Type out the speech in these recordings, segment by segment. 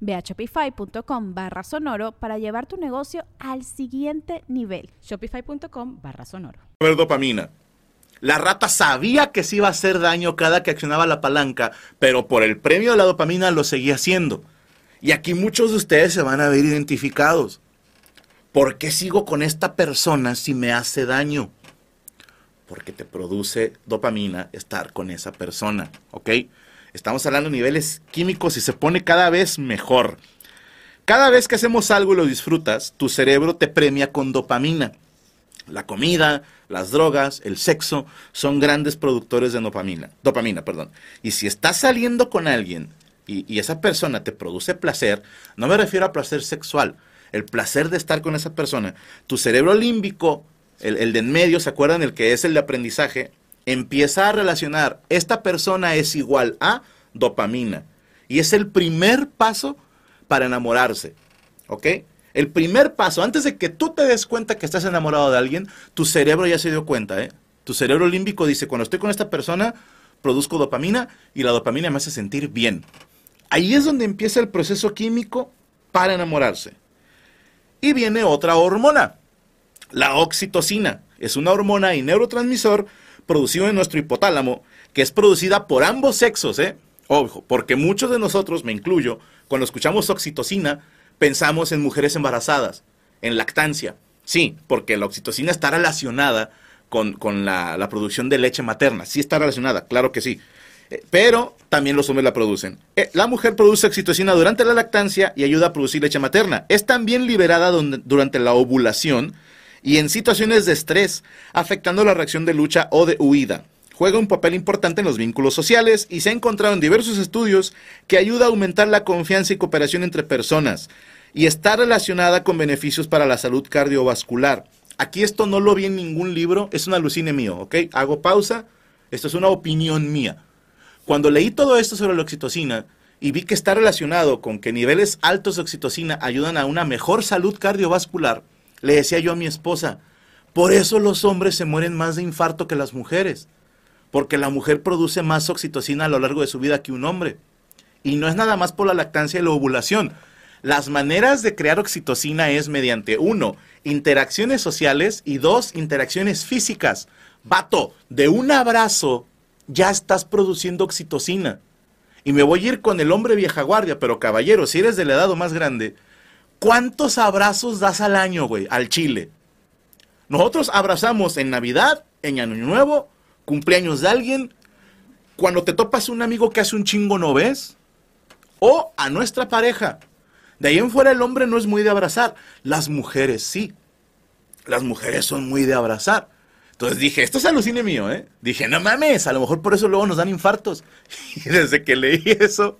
Ve a shopify.com barra sonoro para llevar tu negocio al siguiente nivel. Shopify.com barra sonoro. ver dopamina. La rata sabía que se iba a hacer daño cada que accionaba la palanca, pero por el premio de la dopamina lo seguía haciendo. Y aquí muchos de ustedes se van a ver identificados. ¿Por qué sigo con esta persona si me hace daño? Porque te produce dopamina estar con esa persona, ¿ok? Estamos hablando de niveles químicos y se pone cada vez mejor. Cada vez que hacemos algo y lo disfrutas, tu cerebro te premia con dopamina. La comida, las drogas, el sexo son grandes productores de dopamina. Dopamina, perdón. Y si estás saliendo con alguien y, esa persona te produce placer, no me refiero a placer sexual, el placer de estar con esa persona, tu cerebro límbico, el, el de en medio, ¿se acuerdan? El que es el de aprendizaje, empieza a relacionar, esta persona es igual a dopamina. Y es el primer paso para enamorarse. ¿Ok? El primer paso, antes de que tú te des cuenta que estás enamorado de alguien, tu cerebro ya se dio cuenta. ¿eh? Tu cerebro límbico dice, cuando estoy con esta persona, produzco dopamina y la dopamina me hace sentir bien. Ahí es donde empieza el proceso químico para enamorarse. Y viene otra hormona, la oxitocina. Es una hormona y neurotransmisor producido en nuestro hipotálamo, que es producida por ambos sexos, ¿eh? Ojo, porque muchos de nosotros, me incluyo, cuando escuchamos oxitocina, pensamos en mujeres embarazadas, en lactancia. Sí, porque la oxitocina está relacionada con, la, producción de leche materna. Sí está relacionada, claro que sí. Eh, pero también los hombres la producen. Eh, la mujer produce oxitocina durante la lactancia y ayuda a producir leche materna. Es también liberada durante la ovulación y en situaciones de estrés, afectando la reacción de lucha o de huida. Juega un papel importante en los vínculos sociales y se ha encontrado en diversos estudios que ayuda a aumentar la confianza y cooperación entre personas y está relacionada con beneficios para la salud cardiovascular. Aquí esto no lo vi en ningún libro, es un alucine mío, ¿ok? Hago pausa, esto es una opinión mía. Cuando leí todo esto sobre la oxitocina y vi que está relacionado con que niveles altos de oxitocina ayudan a una mejor salud cardiovascular, le decía yo a mi esposa, por eso los hombres se mueren más de infarto que las mujeres, porque la mujer produce más oxitocina a lo largo de su vida que un hombre. Y no es nada más por la lactancia y la ovulación. Las maneras de crear oxitocina es mediante, uno, interacciones sociales y dos, interacciones físicas. Vato, de un abrazo ya estás produciendo oxitocina. Y me voy a ir con el hombre vieja guardia, pero caballero, si eres de la edad más grande, ¿Cuántos abrazos das al año, güey, al chile? Nosotros abrazamos en Navidad, en Año Nuevo, cumpleaños de alguien, cuando te topas un amigo que hace un chingo no ves, o a nuestra pareja. De ahí en fuera el hombre no es muy de abrazar, las mujeres sí. Las mujeres son muy de abrazar. Entonces dije, esto es alucine mío, ¿eh? Dije, no mames, a lo mejor por eso luego nos dan infartos. Y desde que leí eso,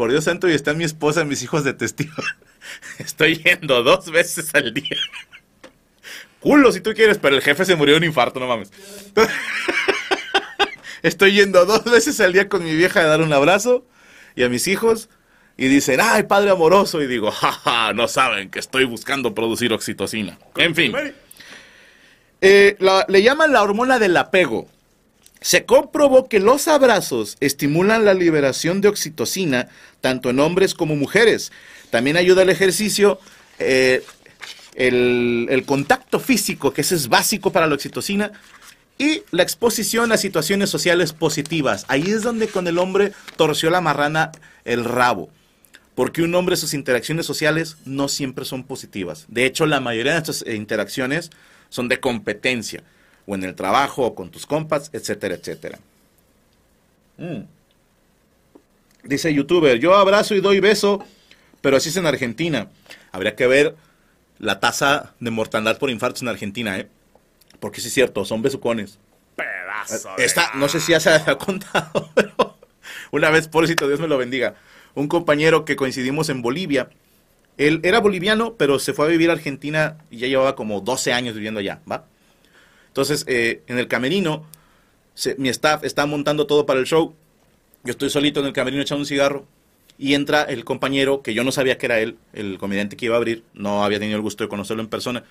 por Dios santo, y está mi esposa y mis hijos de testigo. Estoy yendo dos veces al día. Culo si tú quieres, pero el jefe se murió de un infarto, no mames. Estoy yendo dos veces al día con mi vieja a dar un abrazo y a mis hijos. Y dicen, ay, padre amoroso. Y digo, jaja, no saben que estoy buscando producir oxitocina. En fin. Eh, le llaman la hormona del apego. Se comprobó que los abrazos estimulan la liberación de oxitocina tanto en hombres como mujeres. También ayuda el ejercicio, eh, el, contacto físico, que ese es básico para la oxitocina, y la exposición a situaciones sociales positivas. Ahí es donde con el hombre torció la marrana el rabo. Porque un hombre, sus interacciones sociales no siempre son positivas. De hecho, la mayoría de nuestras interacciones son de competencia. O en el trabajo, o con tus compas, etcétera, etcétera. Mm. Dice youtuber, yo abrazo y doy beso, pero así es en Argentina. Habría que ver la tasa de mortandad por infartos en Argentina, ¿eh? Porque sí es cierto, son besucones. Pedazo. Esta, no sé si ya se ha contado, pero una vez, pobrecito, Dios me lo bendiga, un compañero que coincidimos en Bolivia, él era boliviano, pero se fue a vivir a Argentina y ya llevaba como 12 años viviendo allá, ¿va? Entonces, eh, en el camerino, mi staff está montando todo para el show, yo estoy solito en el camerino echando un cigarro, y entra el compañero, que yo no sabía que era él, el comediante que iba a abrir, no había tenido el gusto de conocerlo en persona,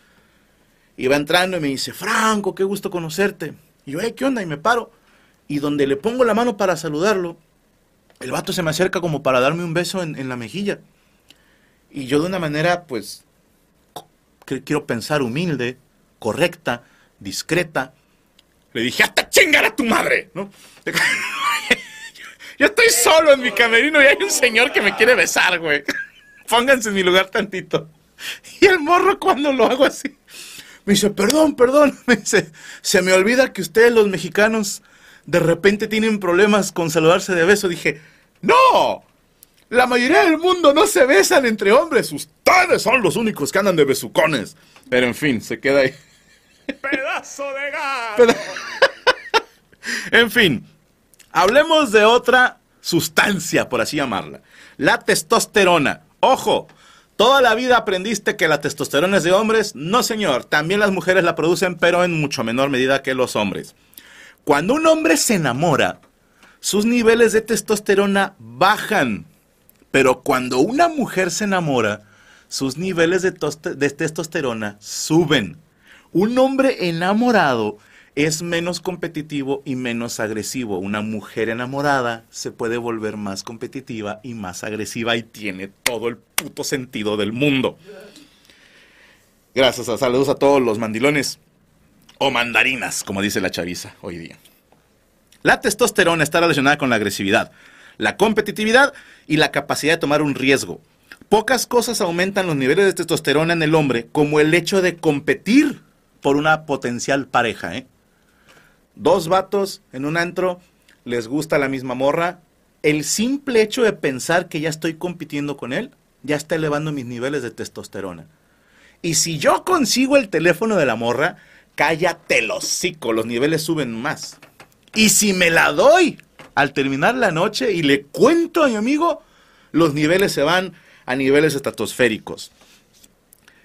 y va entrando y me dice, Franco, qué gusto conocerte. Yo, hey, ¿qué onda? Y me paro. Y donde le pongo la mano para saludarlo, el vato se me acerca como para darme un beso en, la mejilla. Y yo de una manera, pues, quiero pensar humilde, correcta, discreta, le dije, hasta chingar a tu madre, ¿no? yo estoy solo en mi camerino y hay un señor que me quiere besar, güey. Pónganse en mi lugar tantito. Y el morro cuando lo hago así, me dice, perdón, perdón. Me dice, se me olvida que ustedes los mexicanos de repente tienen problemas con saludarse de beso. Dije, no, la mayoría del mundo no se besan entre hombres. Ustedes son los únicos que andan de besucones. Pero en fin, se queda ahí. Pedazo de gato. en fin, hablemos de otra sustancia, por así llamarla. La testosterona. Ojo, ¿Toda la vida aprendiste que la testosterona es de hombres? No, señor. También las mujeres la producen, pero en mucho menor medida que los hombres. Cuando un hombre se enamora, sus niveles de testosterona bajan. Pero cuando una mujer se enamora, sus niveles de, de testosterona suben. Un hombre enamorado es menos competitivo y menos agresivo. Una mujer enamorada se puede volver más competitiva y más agresiva y tiene todo el puto sentido del mundo. Gracias, a saludos a todos los mandilones o mandarinas, como dice la chaviza hoy día. La testosterona está relacionada con la agresividad, la competitividad y la capacidad de tomar un riesgo. Pocas cosas aumentan los niveles de testosterona en el hombre como el hecho de competir por una potencial pareja, ¿eh? dos vatos en un antro, les gusta la misma morra, el simple hecho de pensar que ya estoy compitiendo con él, ya está elevando mis niveles de testosterona. Y si yo consigo el teléfono de la morra, cállate los hocico, los niveles suben más. Y si me la doy al terminar la noche y le cuento a mi amigo, los niveles se van a niveles estratosféricos.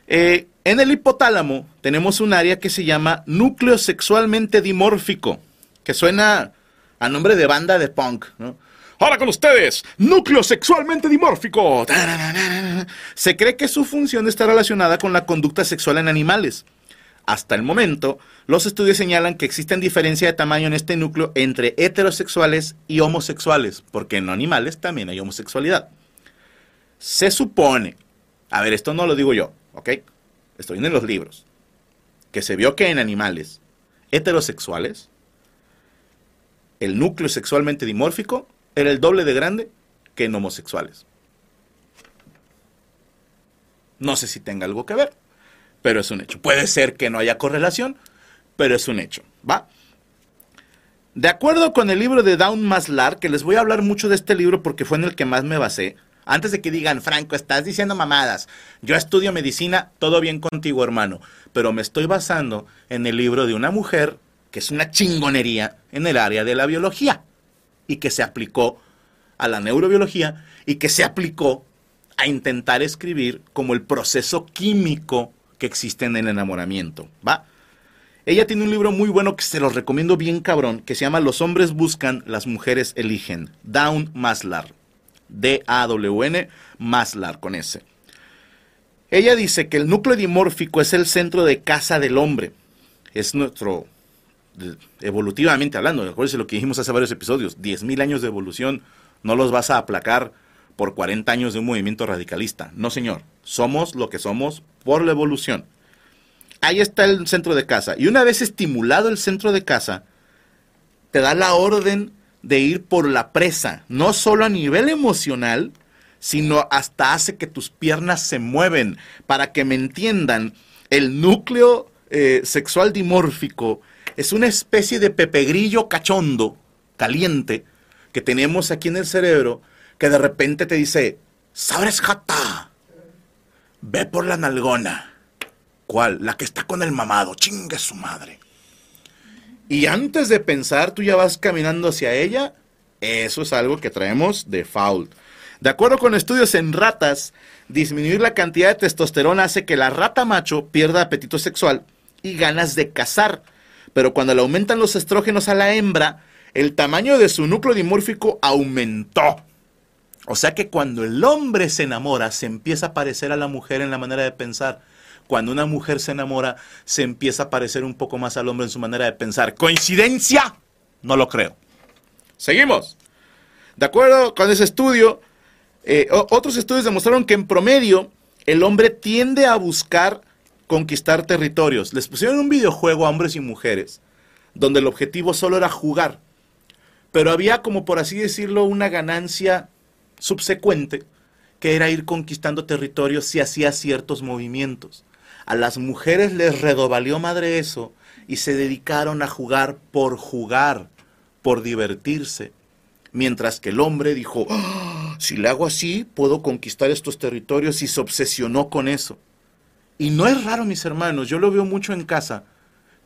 Eh, en el hipotálamo tenemos un área que se llama núcleo sexualmente dimórfico, que suena a nombre de banda de punk. Ahora con ustedes, núcleo sexualmente dimórfico. Se cree que su función está relacionada con la conducta sexual en animales. Hasta el momento, los estudios señalan que existen diferencia de tamaño en este núcleo entre heterosexuales y homosexuales, porque en animales también hay homosexualidad. Se supone, a ver, esto no lo digo yo, ¿ok? estoy en los libros, que se vio que en animales heterosexuales, el núcleo sexualmente dimórfico era el doble de grande que en homosexuales. No sé si tenga algo que ver, pero es un hecho. Puede ser que no haya correlación, pero es un hecho, ¿va? De acuerdo con el libro de Down Maslar, que les voy a hablar mucho de este libro porque fue en el que más me basé, antes de que digan, Franco, estás diciendo mamadas. Yo estudio medicina, todo bien contigo, hermano. Pero me estoy basando en el libro de una mujer que es una chingonería en el área de la biología y que se aplicó a la neurobiología y que se aplicó a intentar escribir como el proceso químico que existe en el enamoramiento. ¿Va? Ella tiene un libro muy bueno que se los recomiendo bien cabrón, que se llama Los hombres buscan, las mujeres eligen. Down Maslar. D-A-W-N, Maslar con S. Ella dice que el núcleo dimórfico es el centro de casa del hombre. Es nuestro, evolutivamente hablando, acuérdense lo que dijimos hace varios episodios, 10.000 años de evolución no los vas a aplacar por 40 años de un movimiento radicalista. No, señor. Somos lo que somos por la evolución. Ahí está el centro de casa. Y una vez estimulado el centro de casa, te da la orden de ir por la presa, no solo a nivel emocional, sino hasta hace que tus piernas se mueven. Para que me entiendan, el núcleo eh, sexual dimórfico Es una especie de pepegrillo cachondo, caliente, que tenemos aquí en el cerebro, que de repente te dice, ¿sabes, jata? Ve por la nalgona. ¿Cuál? La que está con el mamado. Chingue su madre. Y antes de pensar, tú ya vas caminando hacia ella. Eso es algo que traemos de fault. De acuerdo con estudios en ratas, disminuir la cantidad de testosterona hace que la rata macho pierda apetito sexual y ganas de cazar. Pero cuando le aumentan los estrógenos a la hembra, el tamaño de su núcleo dimórfico aumentó. O sea que cuando el hombre se enamora, se empieza a parecer a la mujer en la manera de pensar. Cuando una mujer se enamora, se empieza a parecer un poco más al hombre en su manera de pensar. ¿Coincidencia? No lo creo. Seguimos. De acuerdo con ese estudio, eh, otros estudios demostraron que en promedio el hombre tiende a buscar conquistar territorios. Les pusieron un videojuego a hombres y mujeres, donde el objetivo solo era jugar. Pero había como por así decirlo una ganancia subsecuente, que era ir conquistando territorios si hacía ciertos movimientos. A las mujeres les redovalió madre eso y se dedicaron a jugar por jugar, por divertirse. Mientras que el hombre dijo, ¡Ah! si le hago así, puedo conquistar estos territorios y se obsesionó con eso. Y no es raro, mis hermanos, yo lo veo mucho en casa,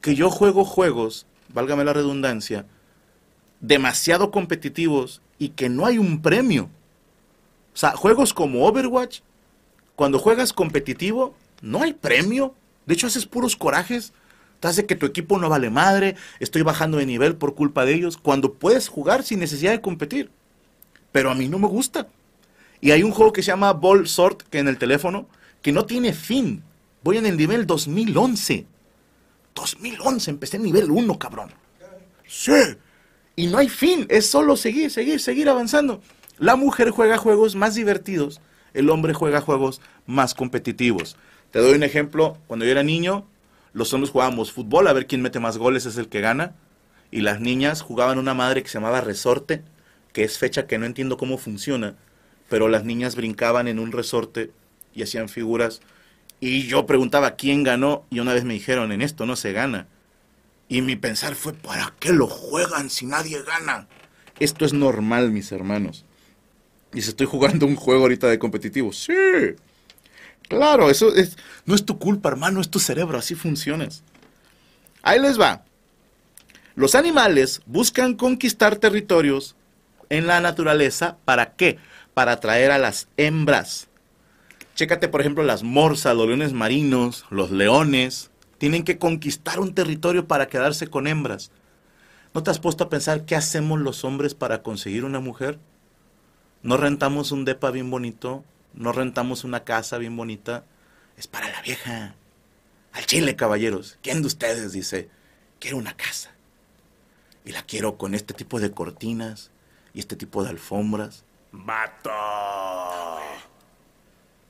que yo juego juegos, válgame la redundancia, demasiado competitivos y que no hay un premio. O sea, juegos como Overwatch, cuando juegas competitivo, no hay premio. De hecho, haces puros corajes. Te hace que tu equipo no vale madre, estoy bajando de nivel por culpa de ellos, cuando puedes jugar sin necesidad de competir. Pero a mí no me gusta. Y hay un juego que se llama Ball Sort, que en el teléfono, que no tiene fin. Voy en el nivel 2011. 2011, empecé en nivel 1, cabrón. Sí. Y no hay fin, es solo seguir, seguir, seguir avanzando. La mujer juega juegos más divertidos, el hombre juega juegos más competitivos. Te doy un ejemplo, cuando yo era niño, los hombres jugábamos fútbol, a ver quién mete más goles es el que gana, y las niñas jugaban una madre que se llamaba resorte, que es fecha que no entiendo cómo funciona, pero las niñas brincaban en un resorte y hacían figuras, y yo preguntaba quién ganó, y una vez me dijeron, en esto no se gana. Y mi pensar fue, ¿para qué lo juegan si nadie gana? Esto es normal, mis hermanos. Y si estoy jugando un juego ahorita de competitivo. Sí. Claro, eso es, no es tu culpa, hermano, es tu cerebro, así funcionas. Ahí les va. Los animales buscan conquistar territorios en la naturaleza. ¿Para qué? Para atraer a las hembras. Chécate, por ejemplo, las morsas, los leones marinos, los leones. Tienen que conquistar un territorio para quedarse con hembras. ¿No te has puesto a pensar qué hacemos los hombres para conseguir una mujer? No rentamos un depa bien bonito, no rentamos una casa bien bonita. Es para la vieja. Al chile, caballeros. ¿Quién de ustedes dice, quiero una casa? Y la quiero con este tipo de cortinas y este tipo de alfombras. ¡Vato!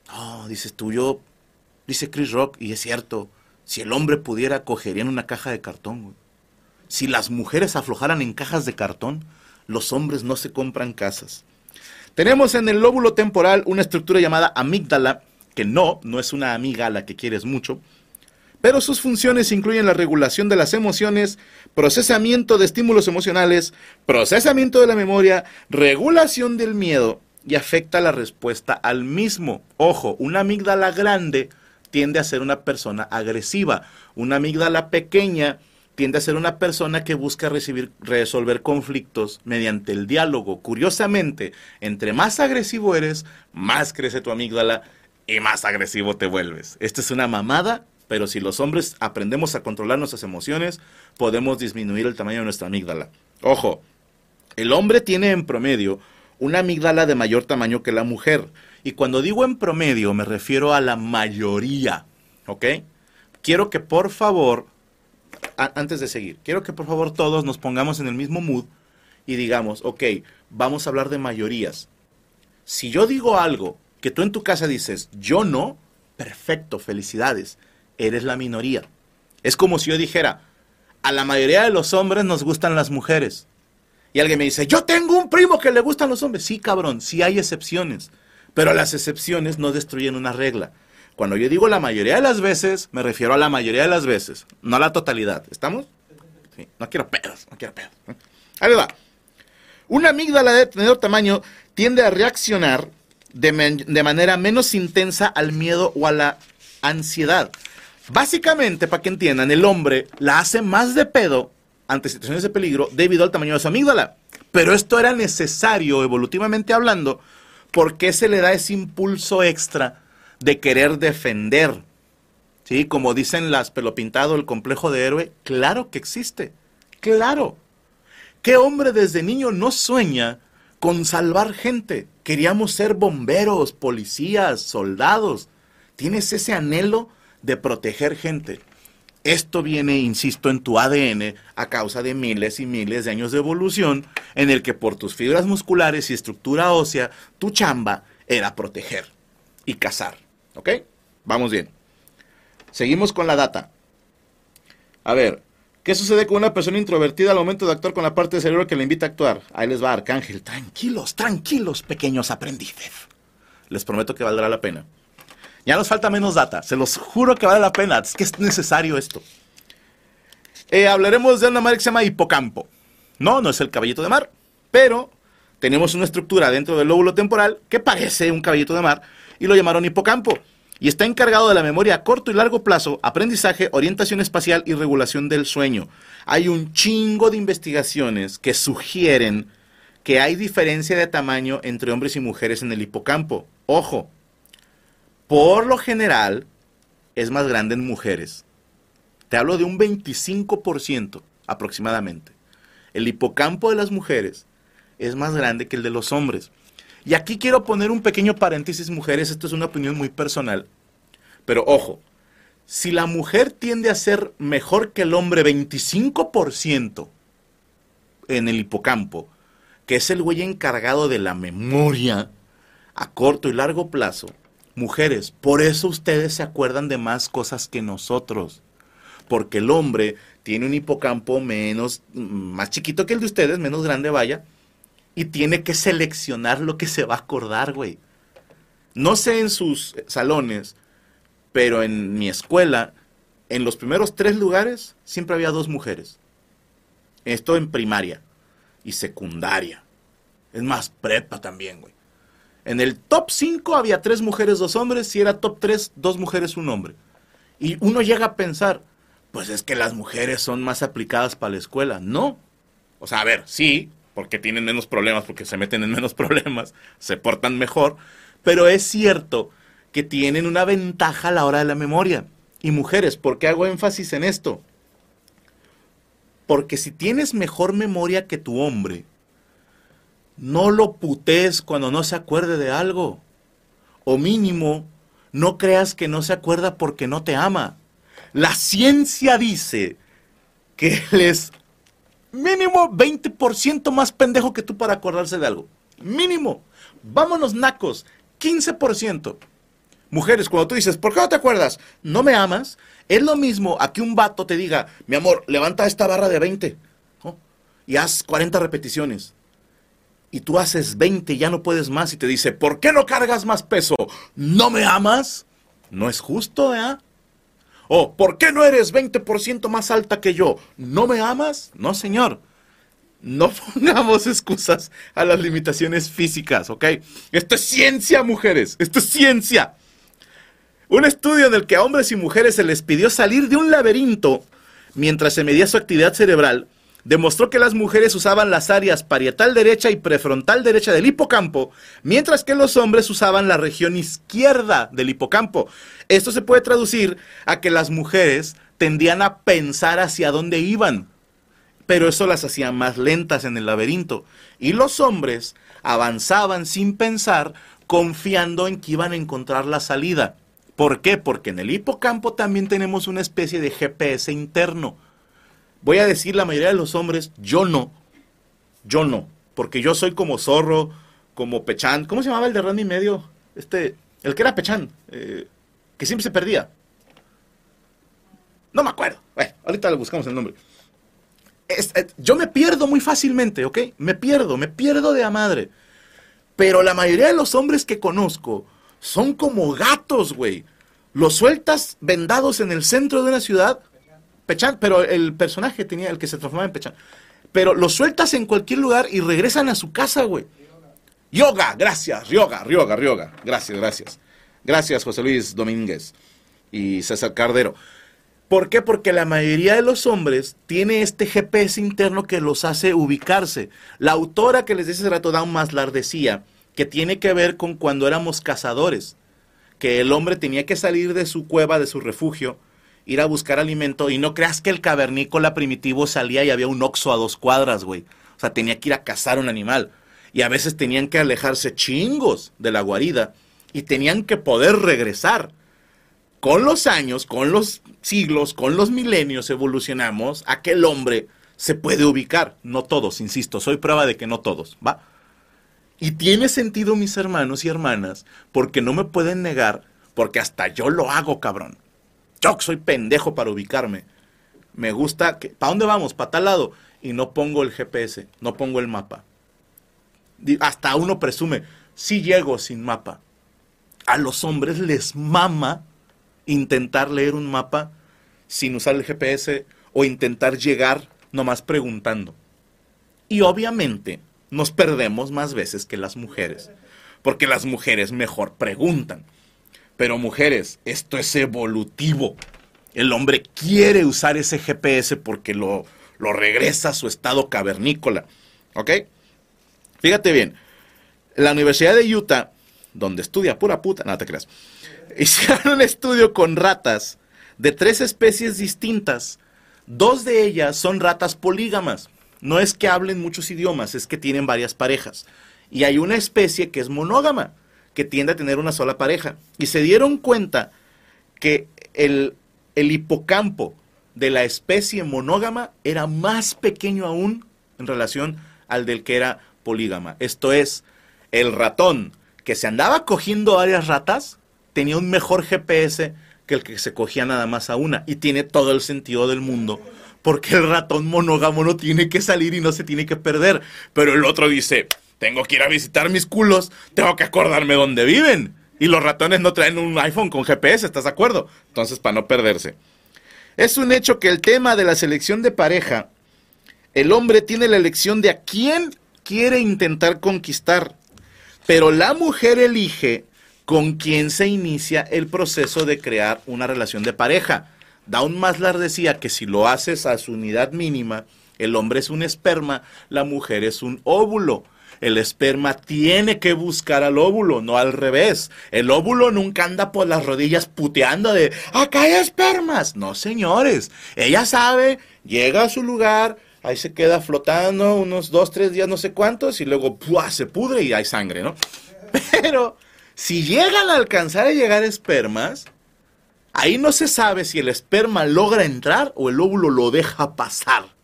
No, dices tú, yo, dice Chris Rock, y es cierto, si el hombre pudiera, cogería en una caja de cartón. Si las mujeres aflojaran en cajas de cartón, los hombres no se compran casas. Tenemos en el lóbulo temporal una estructura llamada amígdala, que no, no es una amiga a la que quieres mucho, pero sus funciones incluyen la regulación de las emociones, procesamiento de estímulos emocionales, procesamiento de la memoria, regulación del miedo y afecta la respuesta al mismo. Ojo, una amígdala grande tiende a ser una persona agresiva, una amígdala pequeña tiende a ser una persona que busca resolver conflictos mediante el diálogo. Curiosamente, entre más agresivo eres, más crece tu amígdala y más agresivo te vuelves. Esta es una mamada, pero si los hombres aprendemos a controlar nuestras emociones, podemos disminuir el tamaño de nuestra amígdala. Ojo, el hombre tiene en promedio una amígdala de mayor tamaño que la mujer. Y cuando digo en promedio me refiero a la mayoría, ¿ok? Quiero que por favor antes de seguir, quiero que por favor todos nos pongamos en el mismo mood y digamos, ok, vamos a hablar de mayorías. Si yo digo algo que tú en tu casa dices, yo no, perfecto, felicidades, eres la minoría. Es como si yo dijera, a la mayoría de los hombres nos gustan las mujeres. Y alguien me dice, yo tengo un primo que le gustan los hombres. Sí, cabrón, sí hay excepciones, pero las excepciones no destruyen una regla. Cuando yo digo la mayoría de las veces, me refiero a la mayoría de las veces, no a la totalidad. ¿Estamos? Sí, no quiero pedos, no quiero pedos. Ahí va. Una amígdala de menor tamaño tiende a reaccionar de manera menos intensa al miedo o a la ansiedad. Básicamente, para que entiendan, el hombre la hace más de pedo ante situaciones de peligro debido al tamaño de su amígdala. Pero esto era necesario, evolutivamente hablando, porque se le da ese impulso extra de querer defender. Sí, como dicen las pelopintado, el complejo de héroe, claro que existe. Claro. ¿Qué hombre desde niño no sueña con salvar gente? Queríamos ser bomberos, policías, soldados. Tienes ese anhelo de proteger gente. Esto viene, insisto, en tu ADN a causa de miles y miles de años de evolución en el que por tus fibras musculares y estructura ósea, tu chamba era proteger y cazar. ¿Ok? Vamos bien. Seguimos con la data. A ver, ¿qué sucede con una persona introvertida al momento de actuar con la parte del cerebro que le invita a actuar? Ahí les va, Arcángel. Tranquilos, tranquilos, pequeños aprendices. Les prometo que valdrá la pena. Ya nos falta menos data, se los juro que vale la pena, es que es necesario esto. Eh, hablaremos de una madre que se llama hipocampo. No, no es el caballito de mar, pero tenemos una estructura dentro del lóbulo temporal que parece un caballito de mar y lo llamaron hipocampo. Y está encargado de la memoria a corto y largo plazo, aprendizaje, orientación espacial y regulación del sueño. Hay un chingo de investigaciones que sugieren que hay diferencia de tamaño entre hombres y mujeres en el hipocampo. Ojo, por lo general es más grande en mujeres. Te hablo de un 25% aproximadamente. El hipocampo de las mujeres es más grande que el de los hombres. Y aquí quiero poner un pequeño paréntesis, mujeres, esto es una opinión muy personal. Pero ojo, si la mujer tiende a ser mejor que el hombre 25% en el hipocampo, que es el güey encargado de la memoria a corto y largo plazo, mujeres, por eso ustedes se acuerdan de más cosas que nosotros. Porque el hombre tiene un hipocampo menos, más chiquito que el de ustedes, menos grande, vaya, y tiene que seleccionar lo que se va a acordar, güey. No sé en sus salones, pero en mi escuela, en los primeros tres lugares, siempre había dos mujeres. Esto en primaria y secundaria. Es más, prepa también, güey. En el top 5 había tres mujeres, dos hombres. Si era top 3, dos mujeres, un hombre. Y uno llega a pensar, pues es que las mujeres son más aplicadas para la escuela. No. O sea, a ver, sí, porque tienen menos problemas, porque se meten en menos problemas, se portan mejor. Pero es cierto que tienen una ventaja a la hora de la memoria. Y mujeres, ¿por qué hago énfasis en esto? Porque si tienes mejor memoria que tu hombre, no lo putees cuando no se acuerde de algo. O mínimo, no creas que no se acuerda porque no te ama. La ciencia dice que él es mínimo 20% más pendejo que tú para acordarse de algo. Mínimo. Vámonos nacos. 15%. Mujeres, cuando tú dices, ¿por qué no te acuerdas? ¿No me amas? Es lo mismo a que un vato te diga, mi amor, levanta esta barra de 20 ¿no? y haz 40 repeticiones. Y tú haces 20 y ya no puedes más y te dice, ¿por qué no cargas más peso? ¿No me amas? No es justo, ¿eh? O, ¿por qué no eres 20% más alta que yo? ¿No me amas? No, señor. No pongamos excusas a las limitaciones físicas, ¿ok? Esto es ciencia, mujeres. Esto es ciencia. Un estudio en el que a hombres y mujeres se les pidió salir de un laberinto mientras se medía su actividad cerebral demostró que las mujeres usaban las áreas parietal derecha y prefrontal derecha del hipocampo, mientras que los hombres usaban la región izquierda del hipocampo. Esto se puede traducir a que las mujeres tendían a pensar hacia dónde iban, pero eso las hacía más lentas en el laberinto. Y los hombres avanzaban sin pensar, confiando en que iban a encontrar la salida. ¿Por qué? Porque en el hipocampo también tenemos una especie de GPS interno. Voy a decir la mayoría de los hombres, yo no. Yo no. Porque yo soy como zorro, como pechán. ¿Cómo se llamaba el de Randy Medio? Este, el que era pechán, eh, que siempre se perdía. No me acuerdo. Bueno, ahorita le buscamos el nombre. Eh, yo me pierdo muy fácilmente, ¿ok? Me pierdo, me pierdo de a madre. Pero la mayoría de los hombres que conozco son como gatos, güey. Los sueltas vendados en el centro de una ciudad Pechan, pero el personaje tenía el que se transformaba en Pechan. Pero lo sueltas en cualquier lugar y regresan a su casa, güey. Yoga, gracias, Ryoga, Ryoga, Ryoga. Gracias, gracias. Gracias, José Luis Domínguez y César Cardero. ¿Por qué? Porque la mayoría de los hombres tiene este GPS interno que los hace ubicarse. La autora que les dice hace rato, Down Maslar, decía que tiene que ver con cuando éramos cazadores, que el hombre tenía que salir de su cueva, de su refugio, ir a buscar alimento, y no creas que el cavernícola primitivo salía y había un oxo a dos cuadras, güey. O sea, tenía que ir a cazar un animal. Y a veces tenían que alejarse chingos de la guarida y tenían que poder regresar con los años, con los siglos, con los milenios evolucionamos a que el hombre se puede ubicar. No todos, insisto, soy prueba de que no todos, ¿va? Y tiene sentido, mis hermanos y hermanas, porque no me pueden negar, porque hasta yo lo hago, cabrón. Yo soy pendejo para ubicarme. Me gusta que, ¿para dónde vamos? ¿Para tal lado? Y no pongo el GPS, no pongo el mapa. Hasta uno presume, si llego sin mapa. A los hombres les mama intentar leer un mapa sin usar el GPS o intentar llegar nomás preguntando. Y obviamente nos perdemos más veces que las mujeres, porque las mujeres mejor preguntan. Pero mujeres, esto es evolutivo. El hombre quiere usar ese GPS porque lo, lo regresa a su estado cavernícola. ¿Ok? Fíjate bien, la Universidad de Utah, donde estudia pura puta, no te creas, hicieron un estudio con ratas de tres especies distintas. Dos de ellas son ratas polígamas. No es que hablen muchos idiomas, es que tienen varias parejas. Y hay una especie que es monógama, que tiende a tener una sola pareja. Y se dieron cuenta que el, el hipocampo de la especie monógama era más pequeño aún en relación al del que era polígama. Esto es, el ratón que se andaba cogiendo varias ratas tenía un mejor GPS que el que se cogía nada más a una. Y tiene todo el sentido del mundo. Porque el ratón monógamo no tiene que salir y no se tiene que perder. Pero el otro dice, tengo que ir a visitar mis culos, tengo que acordarme dónde viven. Y los ratones no traen un iPhone con GPS, ¿estás de acuerdo? Entonces, para no perderse. Es un hecho que el tema de la selección de pareja, el hombre tiene la elección de a quién quiere intentar conquistar, pero la mujer elige con quien se inicia el proceso de crear una relación de pareja. Daun Maslar decía que si lo haces a su unidad mínima, el hombre es un esperma, la mujer es un óvulo. El esperma tiene que buscar al óvulo, no al revés. El óvulo nunca anda por las rodillas puteando de, acá hay espermas. No, señores. Ella sabe, llega a su lugar, ahí se queda flotando unos dos, tres días, no sé cuántos, y luego se pudre y hay sangre, ¿no? Pero si llegan a alcanzar a llegar espermas, ahí no se sabe si el esperma logra entrar o el óvulo lo deja pasar.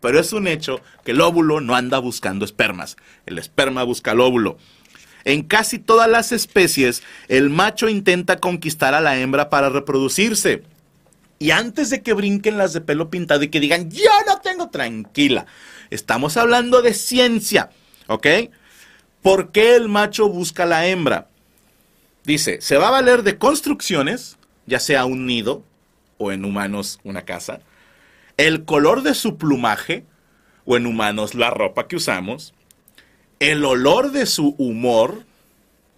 Pero es un hecho que el óvulo no anda buscando espermas. El esperma busca el óvulo. En casi todas las especies, el macho intenta conquistar a la hembra para reproducirse. Y antes de que brinquen las de pelo pintado y que digan, yo no tengo tranquila, estamos hablando de ciencia, ¿ok? ¿Por qué el macho busca a la hembra? Dice, se va a valer de construcciones, ya sea un nido o en humanos una casa, el color de su plumaje o en humanos la ropa que usamos, el olor de su humor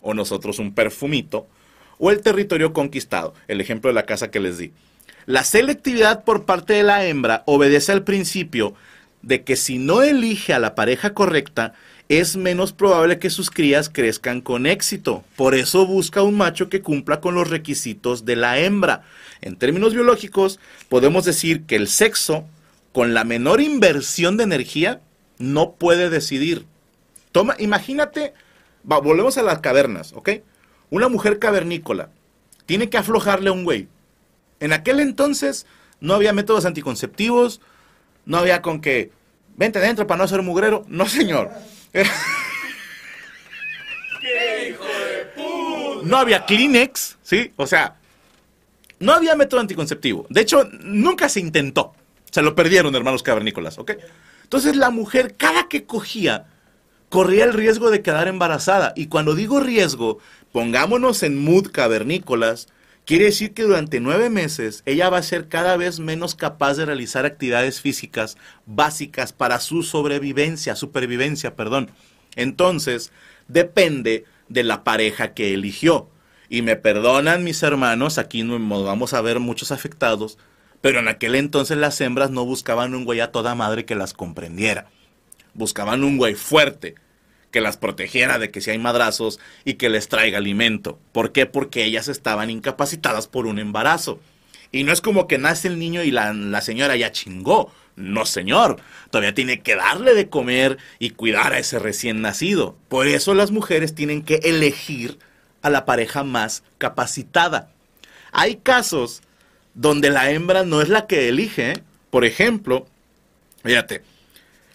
o nosotros un perfumito, o el territorio conquistado, el ejemplo de la casa que les di. La selectividad por parte de la hembra obedece al principio de que si no elige a la pareja correcta, es menos probable que sus crías crezcan con éxito. Por eso busca un macho que cumpla con los requisitos de la hembra. En términos biológicos, podemos decir que el sexo, con la menor inversión de energía, no puede decidir. Toma, imagínate, volvemos a las cavernas, ¿ok? Una mujer cavernícola tiene que aflojarle a un güey. En aquel entonces no había métodos anticonceptivos, no había con que vente adentro para no ser mugrero. No, señor. ¡Qué hijo de puta! No había Kleenex, ¿sí? O sea, no había método anticonceptivo. De hecho, nunca se intentó. Se lo perdieron, hermanos cavernícolas, ¿ok? Entonces la mujer, cada que cogía, corría el riesgo de quedar embarazada. Y cuando digo riesgo, pongámonos en mood cavernícolas, Quiere decir que durante nueve meses ella va a ser cada vez menos capaz de realizar actividades físicas básicas para su sobrevivencia, supervivencia, perdón. Entonces, depende de la pareja que eligió. Y me perdonan mis hermanos, aquí nos vamos a ver muchos afectados, pero en aquel entonces las hembras no buscaban un güey a toda madre que las comprendiera. Buscaban un güey fuerte, que las protegiera de que si hay madrazos y que les traiga alimento. ¿Por qué? Porque ellas estaban incapacitadas por un embarazo. Y no es como que nace el niño y la, la, señora ya chingó. No, señor. Todavía tiene que darle de comer y cuidar a ese recién nacido. Por eso las mujeres tienen que elegir a la pareja más capacitada. Hay casos donde la hembra no es la que elige. ¿eh? Por ejemplo, fíjate,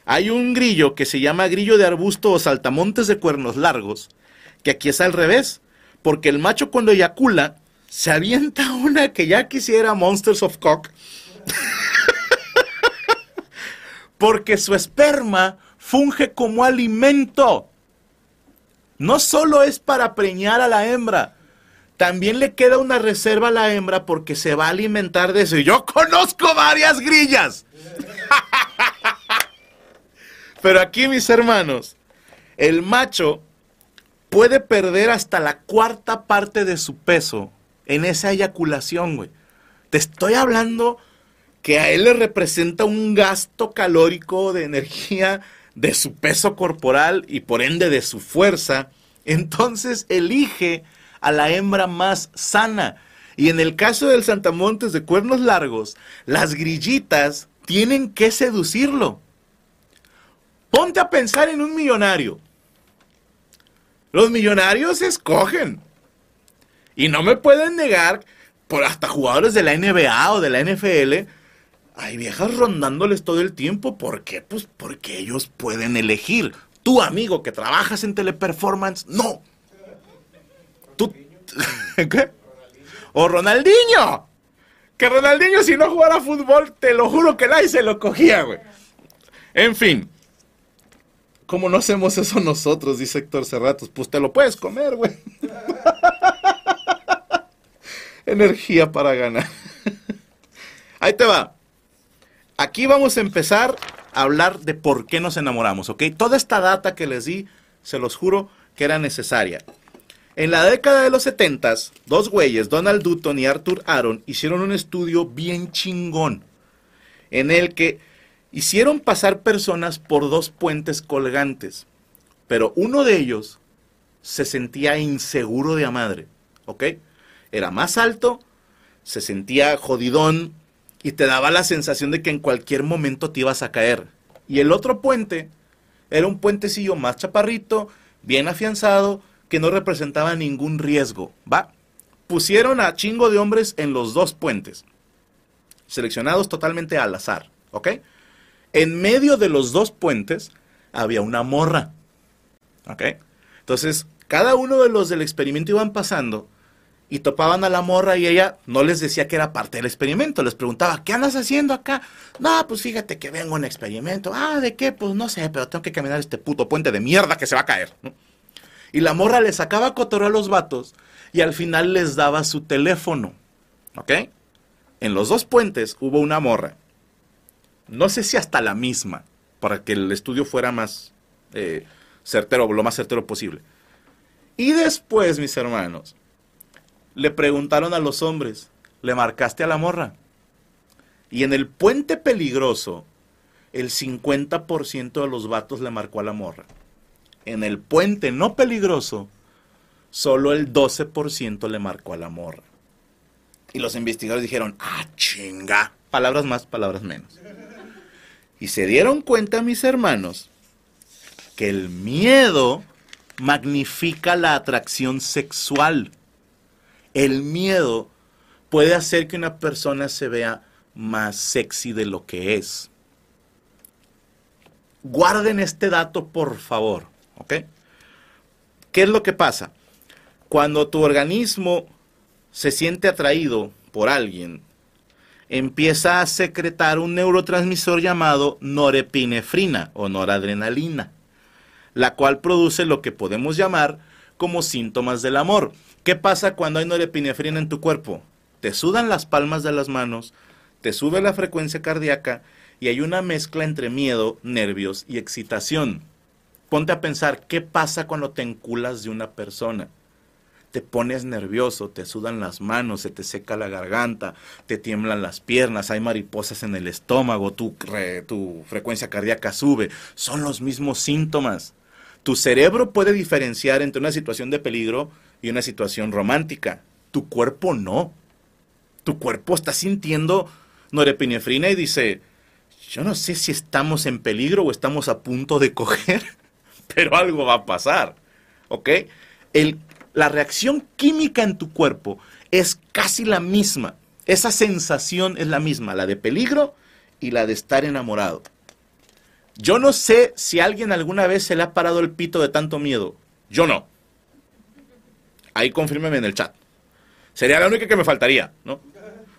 hay un grillo que se llama grillo de arbusto o saltamontes de cuernos largos, que aquí es al revés, porque el macho cuando eyacula se avienta una que ya quisiera Monsters of Cock, porque su esperma funge como alimento. No solo es para preñar a la hembra, también le queda una reserva a la hembra porque se va a alimentar de eso. Yo conozco varias grillas. Pero aquí, mis hermanos, el macho puede perder hasta la cuarta parte de su peso en esa eyaculación, güey. Te estoy hablando que a él le representa un gasto calórico de energía de su peso corporal y por ende de su fuerza. Entonces elige a la hembra más sana. Y en el caso del Santamontes de cuernos largos, las grillitas tienen que seducirlo. Ponte a pensar en un millonario. Los millonarios escogen. Y no me pueden negar, por hasta jugadores de la NBA o de la NFL, hay viejas rondándoles todo el tiempo. ¿Por qué? Pues porque ellos pueden elegir. Tu amigo que trabajas en teleperformance, no. Tú, ¿Qué? O Ronaldinho. Que Ronaldinho si no jugara fútbol, te lo juro que nadie se lo cogía, güey. En fin. ¿Cómo no hacemos eso nosotros? Dice Héctor Cerratos. Pues te lo puedes comer, güey. Energía para ganar. Ahí te va. Aquí vamos a empezar a hablar de por qué nos enamoramos, ¿ok? Toda esta data que les di, se los juro que era necesaria. En la década de los 70, dos güeyes, Donald Dutton y Arthur Aaron, hicieron un estudio bien chingón en el que hicieron pasar personas por dos puentes colgantes, pero uno de ellos se sentía inseguro de a madre, ¿ok? Era más alto, se sentía jodidón y te daba la sensación de que en cualquier momento te ibas a caer. Y el otro puente era un puentecillo más chaparrito, bien afianzado, que no representaba ningún riesgo, ¿va? Pusieron a chingo de hombres en los dos puentes, seleccionados totalmente al azar, ¿ok? En medio de los dos puentes había una morra, ¿ok? Entonces, cada uno de los del experimento iban pasando y topaban a la morra y ella no les decía que era parte del experimento, les preguntaba, ¿qué andas haciendo acá? No, pues fíjate que vengo en experimento. Ah, ¿de qué? Pues no sé, pero tengo que caminar este puto puente de mierda que se va a caer. Y la morra le sacaba cotorreo a los vatos y al final les daba su teléfono. ¿Ok? En los dos puentes hubo una morra. No sé si hasta la misma, para que el estudio fuera más eh, certero, lo más certero posible. Y después, mis hermanos, le preguntaron a los hombres, ¿le marcaste a la morra? Y en el puente peligroso, el 50% de los vatos le marcó a la morra. En el puente no peligroso, solo el 12% le marcó a la morra. Y los investigadores dijeron, ah, chinga. Palabras más, palabras menos. Y se dieron cuenta, mis hermanos, que el miedo magnifica la atracción sexual el miedo puede hacer que una persona se vea más sexy de lo que es. Guarden este dato, por favor. ¿Qué es lo que pasa? Cuando tu organismo se siente atraído por alguien, empieza a secretar un neurotransmisor llamado norepinefrina o noradrenalina, la cual produce lo que podemos llamar como síntomas del amor. ¿Qué pasa cuando hay norepinefrina en tu cuerpo? Te sudan las palmas de las manos, te sube la frecuencia cardíaca y hay una mezcla entre miedo, nervios y excitación. Ponte a pensar, ¿qué pasa cuando te enculas de una persona? Te pones nervioso, te sudan las manos, se te seca la garganta, te tiemblan las piernas, hay mariposas en el estómago, tu, tu frecuencia cardíaca sube. Son los mismos síntomas. Tu cerebro puede diferenciar entre una situación de peligro y una situación romántica. Tu cuerpo no. Tu cuerpo está sintiendo norepinefrina y dice, yo no sé si estamos en peligro o estamos a punto de coger, pero algo va a pasar. ¿Ok? El, la reacción química en tu cuerpo es casi la misma. Esa sensación es la misma, la de peligro y la de estar enamorado. Yo no sé si alguien alguna vez se le ha parado el pito de tanto miedo. Yo no. Ahí confírmeme en el chat. Sería la única que me faltaría, ¿no?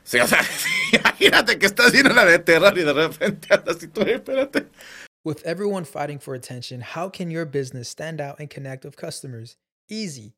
Sea, imagínate que estás viendo la de terror y de repente andas y tú, espérate. With everyone fighting for attention, how can your business stand out and connect with customers? Easy.